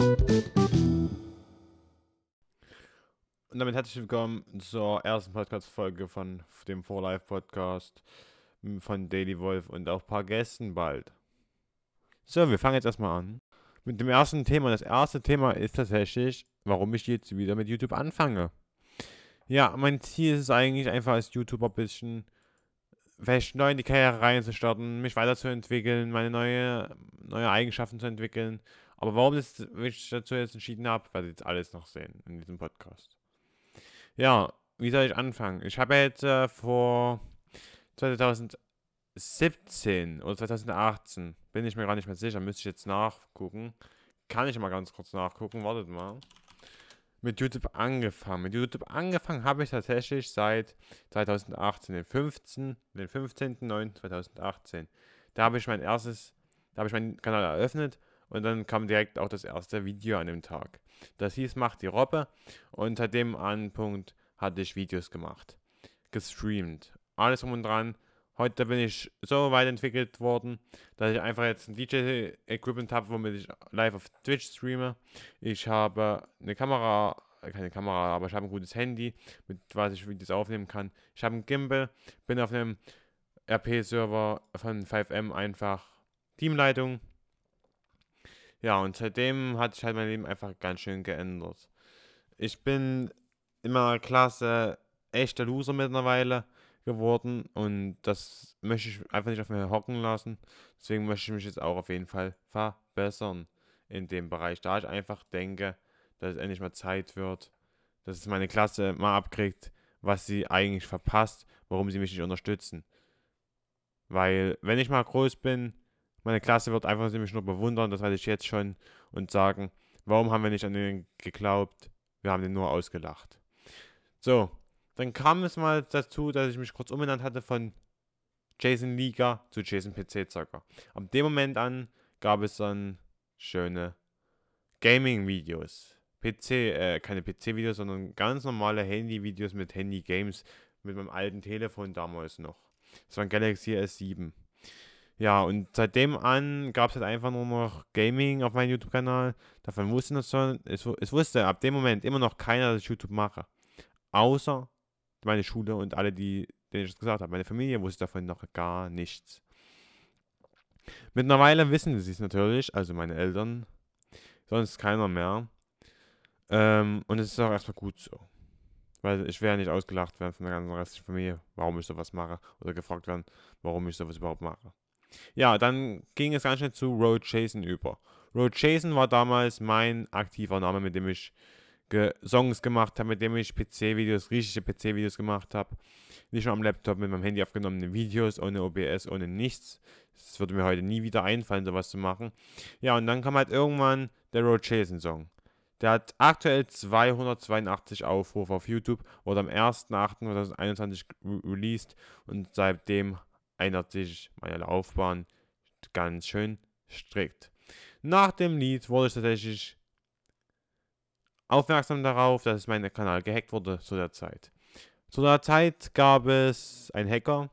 Und damit herzlich willkommen zur ersten Podcast-Folge von dem 4Life-Podcast von Daily Wolf und auch ein paar Gästen bald. So, wir fangen jetzt erstmal an mit dem ersten Thema. Das erste Thema ist tatsächlich, warum ich jetzt wieder mit YouTube anfange. Ja, mein Ziel ist es eigentlich einfach als YouTuber ein bisschen vielleicht neu in die Karriere reinzustarten, mich weiterzuentwickeln, meine neue, neue Eigenschaften zu entwickeln. Aber warum ich mich dazu jetzt entschieden habe, werdet ihr jetzt alles noch sehen in diesem Podcast. Ja, wie soll ich anfangen? Ich habe jetzt äh, vor 2017 oder 2018, bin ich mir gar nicht mehr sicher, müsste ich jetzt nachgucken. Kann ich mal ganz kurz nachgucken, wartet mal. Mit YouTube angefangen. Mit YouTube angefangen habe ich tatsächlich seit 2018, den 15. Den 15.09.2018. Da habe ich mein erstes, da habe ich meinen Kanal eröffnet und dann kam direkt auch das erste Video an dem Tag. Das hieß Macht die Robbe und seit dem Anpunkt hatte ich Videos gemacht. Gestreamt. Alles um und dran. Heute bin ich so weit entwickelt worden, dass ich einfach jetzt ein DJ-Equipment habe, womit ich live auf Twitch streame. Ich habe eine Kamera, keine Kamera, aber ich habe ein gutes Handy, mit was ich Videos aufnehmen kann. Ich habe ein Gimbal, bin auf einem RP-Server von 5M einfach Teamleitung ja, und seitdem hat sich halt mein Leben einfach ganz schön geändert. Ich bin in meiner Klasse echter Loser mittlerweile geworden und das möchte ich einfach nicht auf mir hocken lassen. Deswegen möchte ich mich jetzt auch auf jeden Fall verbessern in dem Bereich, da ich einfach denke, dass es endlich mal Zeit wird, dass es meine Klasse mal abkriegt, was sie eigentlich verpasst, warum sie mich nicht unterstützen. Weil, wenn ich mal groß bin, meine Klasse wird einfach nämlich nur bewundern, das weiß ich jetzt schon, und sagen, warum haben wir nicht an den geglaubt? Wir haben den nur ausgelacht. So, dann kam es mal dazu, dass ich mich kurz umbenannt hatte von Jason Liga zu Jason PC Zocker. Ab dem Moment an gab es dann schöne Gaming-Videos. PC, äh, keine PC-Videos, sondern ganz normale Handy-Videos mit Handy-Games mit meinem alten Telefon damals noch. Das war ein Galaxy S7. Ja, und seitdem an gab es halt einfach nur noch Gaming auf meinem YouTube-Kanal. Davon wusste es schon, es, es wusste ab dem Moment immer noch keiner, dass ich YouTube mache. Außer meine Schule und alle, die, denen ich das gesagt habe. Meine Familie wusste davon noch gar nichts. Mittlerweile wissen sie es natürlich, also meine Eltern, sonst keiner mehr. Ähm, und es ist auch erstmal gut so. Weil ich werde nicht ausgelacht werden von der ganzen restlichen Familie, warum ich sowas mache. Oder gefragt werden, warum ich sowas überhaupt mache. Ja, dann ging es ganz schnell zu Road Jason über. Road Jason war damals mein aktiver Name, mit dem ich ge Songs gemacht habe, mit dem ich PC-Videos, richtige PC-Videos gemacht habe. Nicht nur am Laptop mit meinem Handy aufgenommene Videos, ohne OBS, ohne nichts. Es würde mir heute nie wieder einfallen, sowas zu machen. Ja, und dann kam halt irgendwann der Road Jason Song. Der hat aktuell 282 Aufrufe auf YouTube, wurde am 1.8.2021 re released und seitdem ändert sich meine Laufbahn ganz schön strikt. Nach dem Lied wurde ich tatsächlich aufmerksam darauf, dass mein Kanal gehackt wurde zu der Zeit. Zu der Zeit gab es einen Hacker,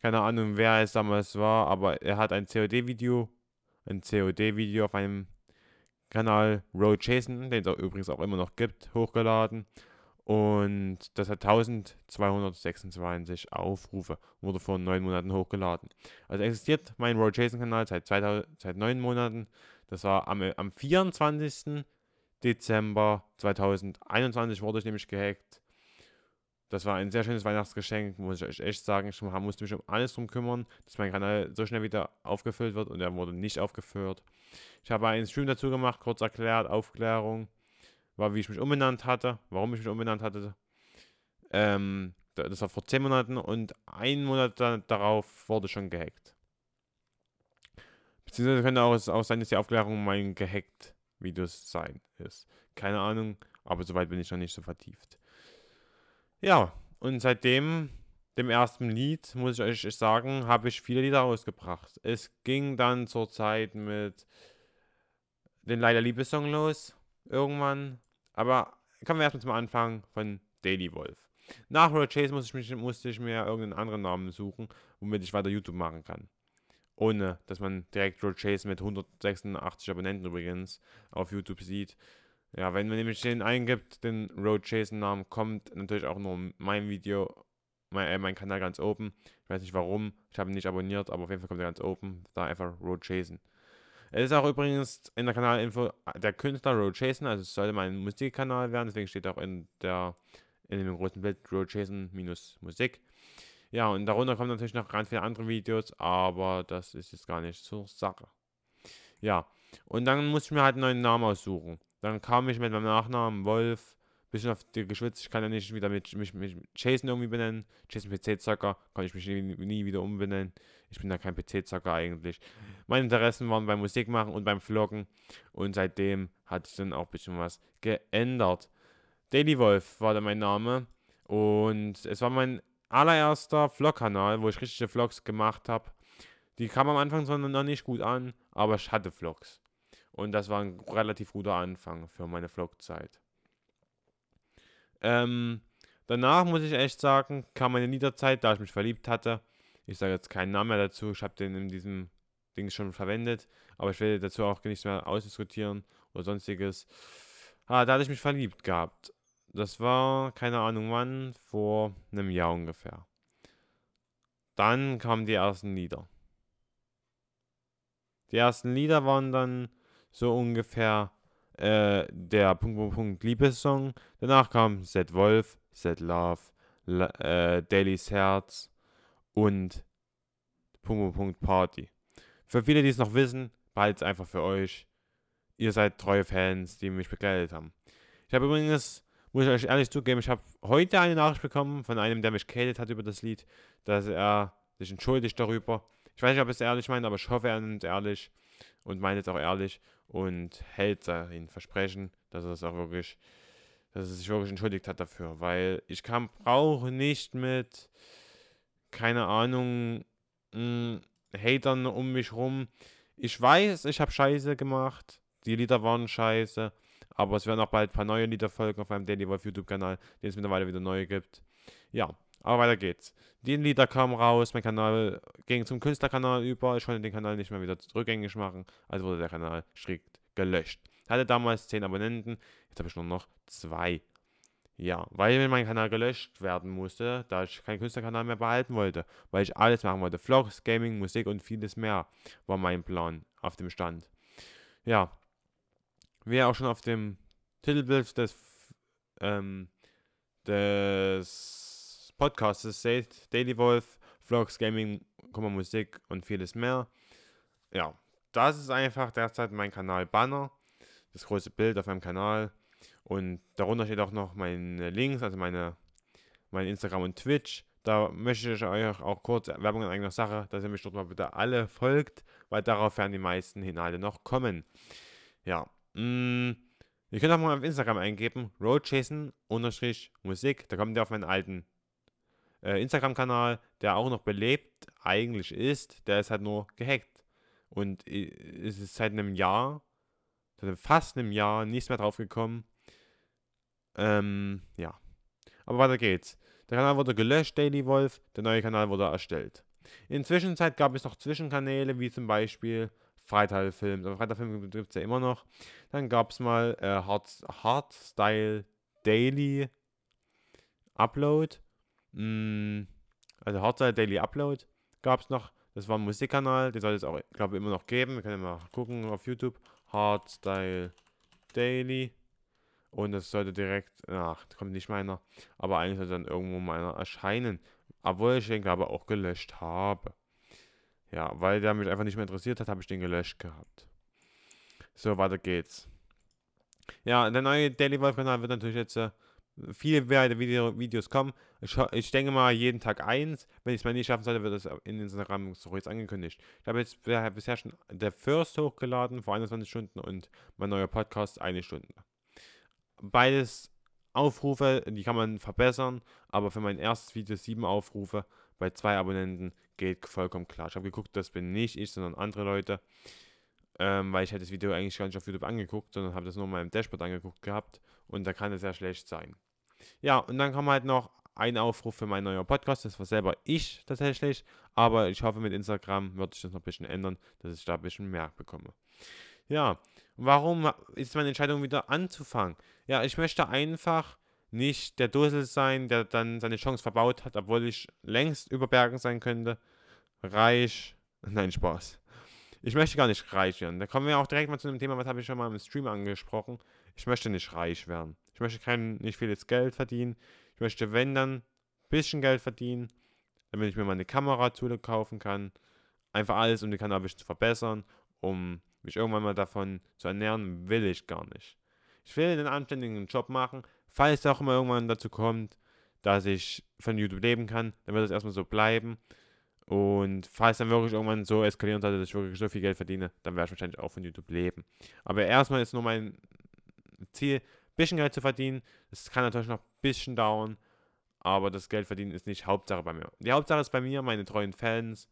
keine Ahnung wer es damals war, aber er hat ein COD-Video, ein COD-Video auf einem Kanal Road Jason, den es übrigens auch immer noch gibt, hochgeladen. Und das hat 1226 Aufrufe, wurde vor neun Monaten hochgeladen. Also existiert mein Road Jason Kanal seit, 2000, seit neun Monaten. Das war am, am 24. Dezember 2021 wurde ich nämlich gehackt. Das war ein sehr schönes Weihnachtsgeschenk, muss ich euch echt sagen. Ich musste mich um alles drum kümmern, dass mein Kanal so schnell wieder aufgefüllt wird und er wurde nicht aufgeführt. Ich habe einen Stream dazu gemacht, kurz erklärt, Aufklärung war, wie ich mich umbenannt hatte, warum ich mich umbenannt hatte. Ähm, das war vor 10 Monaten und ein Monat darauf wurde schon gehackt. Beziehungsweise könnte auch, auch sein, dass die Aufklärung mein gehackt Videos sein ist. Keine Ahnung, aber soweit bin ich noch nicht so vertieft. Ja, und seitdem, dem ersten Lied, muss ich euch sagen, habe ich viele Lieder rausgebracht. Es ging dann zur Zeit mit den Leider Liebessong los, irgendwann. Aber kommen wir erstmal zum Anfang von Daily Wolf. Nach Road Chase musste ich, mich, musste ich mir irgendeinen anderen Namen suchen, womit ich weiter YouTube machen kann. ohne dass man direkt Road Chase mit 186 Abonnenten übrigens auf YouTube sieht. Ja, wenn man nämlich den eingibt, den Road Chase Namen, kommt natürlich auch nur mein Video, mein, äh, mein Kanal ganz oben. Ich weiß nicht warum, ich habe ihn nicht abonniert, aber auf jeden Fall kommt er ganz oben. Da einfach Road Chasen. Es ist auch übrigens in der Kanalinfo der Künstler Road Chasen, also es sollte mein Musikkanal werden, deswegen steht auch in der in dem großen Bild Road Chasen minus Musik. Ja, und darunter kommen natürlich noch ganz viele andere Videos, aber das ist jetzt gar nicht zur Sache. Ja, und dann musste ich mir halt einen neuen Namen aussuchen. Dann kam ich mit meinem Nachnamen Wolf, bisschen auf die geschwitzt. Ich kann ja nicht wieder mit, mich, mich Jason irgendwie benennen. Jason PC-Zocker, kann ich mich nie, nie, wieder umbenennen. Ich bin da kein PC-Zocker eigentlich. Meine Interessen waren beim Musikmachen und beim Vloggen. Und seitdem hat sich dann auch ein bisschen was geändert. Daily Wolf war dann mein Name. Und es war mein allererster Vlog-Kanal, wo ich richtige Vlogs gemacht habe. Die kamen am Anfang zwar noch nicht gut an, aber ich hatte Vlogs. Und das war ein relativ guter Anfang für meine Vlog-Zeit. Ähm, danach muss ich echt sagen, kam meine Liederzeit, da ich mich verliebt hatte. Ich sage jetzt keinen Namen mehr dazu, ich habe den in diesem Ding schon verwendet, aber ich will dazu auch nichts mehr ausdiskutieren oder sonstiges. Ah, da hatte ich mich verliebt gehabt. Das war, keine Ahnung wann, vor einem Jahr ungefähr. Dann kamen die ersten Lieder. Die ersten Lieder waren dann so ungefähr äh, der Punkt, Punkt, Punkt Liebessong. Danach kam Set Wolf, Set Love, La, äh, Daily's Herz und Punkt, Punkt, Punkt Party. Für viele, die es noch wissen, behalte es einfach für euch. Ihr seid treue Fans, die mich begleitet haben. Ich habe übrigens muss ich euch ehrlich zugeben, ich habe heute eine Nachricht bekommen von einem, der mich gehatet hat über das Lied, dass er sich entschuldigt darüber. Ich weiß nicht, ob er es ehrlich meint, aber ich hoffe, er nimmt es ehrlich und meint es auch ehrlich und hält sein Versprechen, dass er es auch wirklich, dass er sich wirklich entschuldigt hat dafür, weil ich kann, brauche nicht mit, keine Ahnung, mh, hm, Hatern um mich rum. Ich weiß, ich habe Scheiße gemacht, die Lieder waren scheiße, aber es werden auch bald ein paar neue Lieder folgen auf meinem Daily Wolf YouTube-Kanal, den es mittlerweile wieder neu gibt. Ja, aber weiter geht's. Die Lieder kamen raus, mein Kanal ging zum Künstlerkanal über. Ich konnte den Kanal nicht mehr wieder rückgängig machen, also wurde der Kanal strikt gelöscht. Ich hatte damals 10 Abonnenten, jetzt habe ich nur noch 2. Ja, weil mein Kanal gelöscht werden musste, da ich keinen Künstlerkanal mehr behalten wollte, weil ich alles machen wollte. Vlogs, Gaming, Musik und vieles mehr war mein Plan auf dem Stand. Ja, wie auch schon auf dem Titelbild des, ähm, des Podcasts seht, Daily Wolf, Vlogs, Gaming, Musik und vieles mehr. Ja, das ist einfach derzeit mein Kanal Banner, das große Bild auf meinem Kanal. Und darunter steht auch noch meine Links, also meine, mein Instagram und Twitch. Da möchte ich euch auch kurz Werbung in eigener Sache, dass ihr mich dort mal bitte alle folgt, weil darauf werden die meisten Inhalte noch kommen. Ja, Mm, ihr könnt auch mal auf Instagram eingeben, roadchasen-musik. Da kommt ihr auf meinen alten äh, Instagram-Kanal, der auch noch belebt eigentlich ist. Der ist halt nur gehackt. Und es ist seit einem Jahr, seit fast einem Jahr, nichts mehr drauf gekommen. Ähm, ja. Aber weiter geht's. Der Kanal wurde gelöscht, Daily Wolf. Der neue Kanal wurde erstellt. In der Zwischenzeit gab es noch Zwischenkanäle, wie zum Beispiel Freitagfilm. Aber Freitagfilm gibt es ja immer noch. Dann gab es mal äh, Hard, Hardstyle Daily Upload. Mm, also Hardstyle Daily Upload gab es noch. Das war ein Musikkanal, den soll es auch, glaube ich, immer noch geben. Wir können mal gucken auf YouTube. Hardstyle Daily. Und das sollte direkt, ach, kommt nicht meiner. Aber eigentlich sollte dann irgendwo meiner erscheinen. Obwohl ich den, glaube ich, auch gelöscht habe. Ja, weil der mich einfach nicht mehr interessiert hat, habe ich den gelöscht gehabt. So, weiter geht's. Ja, der neue Daily Wolf-Kanal wird natürlich jetzt äh, viele Videos kommen. Ich, ich, denke mal jeden Tag eins. Wenn ich es mal nicht schaffen sollte, wird das in Instagram Stories angekündigt. Ich habe jetzt bisher schon der First hochgeladen vor 21 Stunden und mein neuer Podcast eine Stunde. Beides Aufrufe, die kann man verbessern, aber für mein erstes Video sieben Aufrufe bei zwei Abonnenten geht vollkommen klar. Ich habe geguckt, das bin nicht ich, sondern andere Leute, ähm, weil ich hätte das Video eigentlich gar nicht auf YouTube angeguckt, sondern habe das nur in meinem Dashboard angeguckt gehabt und da kann es sehr schlecht sein. Ja, und dann kam halt noch ein Aufruf für mein neuer Podcast. Das war selber ich tatsächlich. Aber ich hoffe, mit Instagram wird sich das noch ein bisschen ändern, dass ich da ein bisschen mehr bekomme. Ja, warum ist meine Entscheidung wieder anzufangen? Ja, ich möchte einfach nicht der Dussel sein, der dann seine Chance verbaut hat, obwohl ich längst über Bergen sein könnte. Reich. Nein, Spaß. Ich möchte gar nicht reich werden. Da kommen wir auch direkt mal zu dem Thema, was habe ich schon mal im Stream angesprochen. Ich möchte nicht reich werden. Ich möchte kein, nicht vieles Geld verdienen. Ich möchte, wenn dann, ein bisschen Geld verdienen, damit ich mir mal eine Kamera kaufen kann. Einfach alles, um die Kamera ein bisschen zu verbessern, um mich irgendwann mal davon zu ernähren, will ich gar nicht. Ich will einen anständigen Job machen. Falls es auch immer irgendwann dazu kommt, dass ich von YouTube leben kann, dann wird es erstmal so bleiben. Und falls dann wirklich irgendwann so eskalieren sollte, dass ich wirklich so viel Geld verdiene, dann werde ich wahrscheinlich auch von YouTube leben. Aber erstmal ist nur mein Ziel, ein bisschen Geld zu verdienen. Das kann natürlich noch ein bisschen dauern, aber das Geld verdienen ist nicht Hauptsache bei mir. Die Hauptsache ist bei mir meine treuen Fans,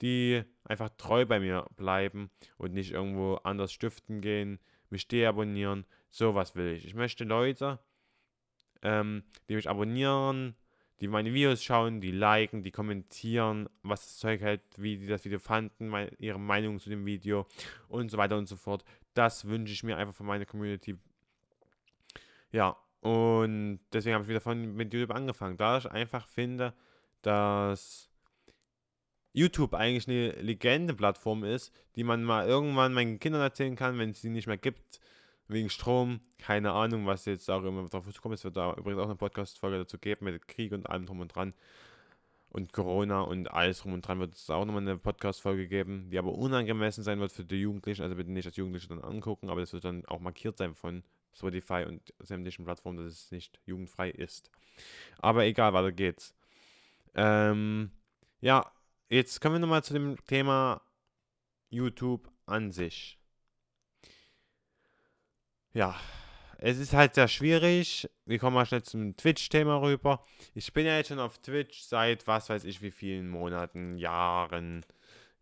die einfach treu bei mir bleiben und nicht irgendwo anders stiften gehen, mich deabonnieren. Sowas will ich. Ich möchte Leute, ähm, die mich abonnieren, die meine Videos schauen, die liken, die kommentieren, was das Zeug hält, wie die das Video fanden, meine, ihre Meinung zu dem Video und so weiter und so fort. Das wünsche ich mir einfach von meiner Community. Ja, und deswegen habe ich wieder von mit YouTube angefangen, da ich einfach finde, dass YouTube eigentlich eine Legende-Plattform ist, die man mal irgendwann meinen Kindern erzählen kann, wenn es sie nicht mehr gibt wegen Strom, keine Ahnung, was jetzt auch immer drauf kommt. Es wird da übrigens auch eine Podcast-Folge dazu geben mit Krieg und allem drum und dran. Und Corona und alles drum und dran wird es auch nochmal eine Podcast-Folge geben, die aber unangemessen sein wird für die Jugendlichen. Also bitte nicht als Jugendliche dann angucken, aber das wird dann auch markiert sein von Spotify und sämtlichen Plattformen, dass es nicht jugendfrei ist. Aber egal, weiter geht's. Ähm, ja, jetzt kommen wir nochmal zu dem Thema YouTube an sich ja, es ist halt sehr schwierig. Wir kommen mal schnell zum Twitch-Thema rüber. Ich bin ja jetzt schon auf Twitch seit was weiß ich wie vielen Monaten, Jahren,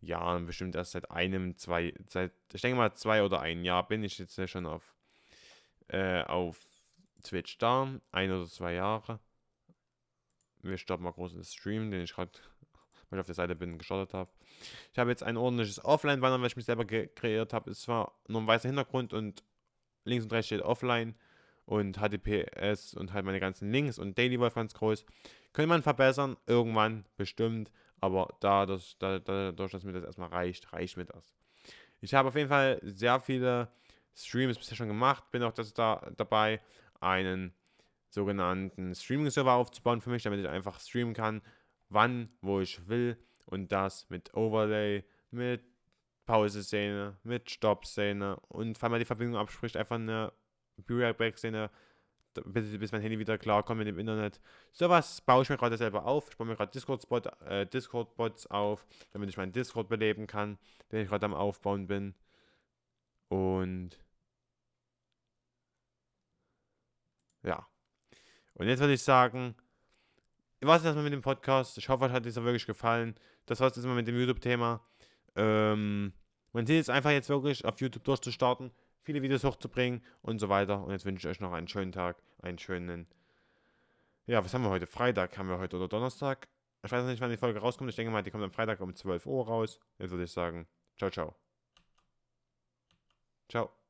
Jahren, bestimmt erst seit einem, zwei, seit, ich denke mal zwei oder ein Jahr bin ich jetzt schon auf, äh, auf Twitch da. Ein oder zwei Jahre. Wir starten mal groß den Stream, den ich gerade, weil ich auf der Seite bin, gestartet habe. Ich habe jetzt ein ordentliches Offline-Banner, was ich mich selber kreiert habe. Es war nur ein weißer Hintergrund und links und rechts steht offline und HTTPS und halt meine ganzen Links und Daily Wolf ganz groß. Könnte man verbessern, irgendwann bestimmt, aber da das, da, dadurch, dass mir das erstmal reicht, reicht mir das. Ich habe auf jeden Fall sehr viele Streams bisher schon gemacht, bin auch das da, dabei, einen sogenannten Streaming-Server aufzubauen für mich, damit ich einfach streamen kann, wann, wo ich will und das mit Overlay, mit Pause-Szene, mit Stopp-Szene und falls man die Verbindung abspricht, einfach eine Be-Right-Back-Szene, bis, bis mein Handy wieder klarkommt mit dem Internet. Sowas baue ich mir gerade selber auf. Ich baue mir gerade Discord-Bots äh, Discord auf, damit ich meinen Discord beleben kann, den ich gerade am Aufbauen bin. Und ja. Und jetzt würde ich sagen, was ist erstmal mit dem Podcast? Ich hoffe, euch hat dieser wirklich gefallen. Das war es jetzt mal mit dem YouTube-Thema. Ähm, man sieht es einfach jetzt wirklich auf YouTube durchzustarten, viele Videos hochzubringen und so weiter. Und jetzt wünsche ich euch noch einen schönen Tag, einen schönen. Ja, was haben wir heute? Freitag haben wir heute oder Donnerstag? Ich weiß nicht, wann die Folge rauskommt. Ich denke mal, die kommt am Freitag um 12 Uhr raus. Jetzt würde ich sagen, ciao, ciao. Ciao.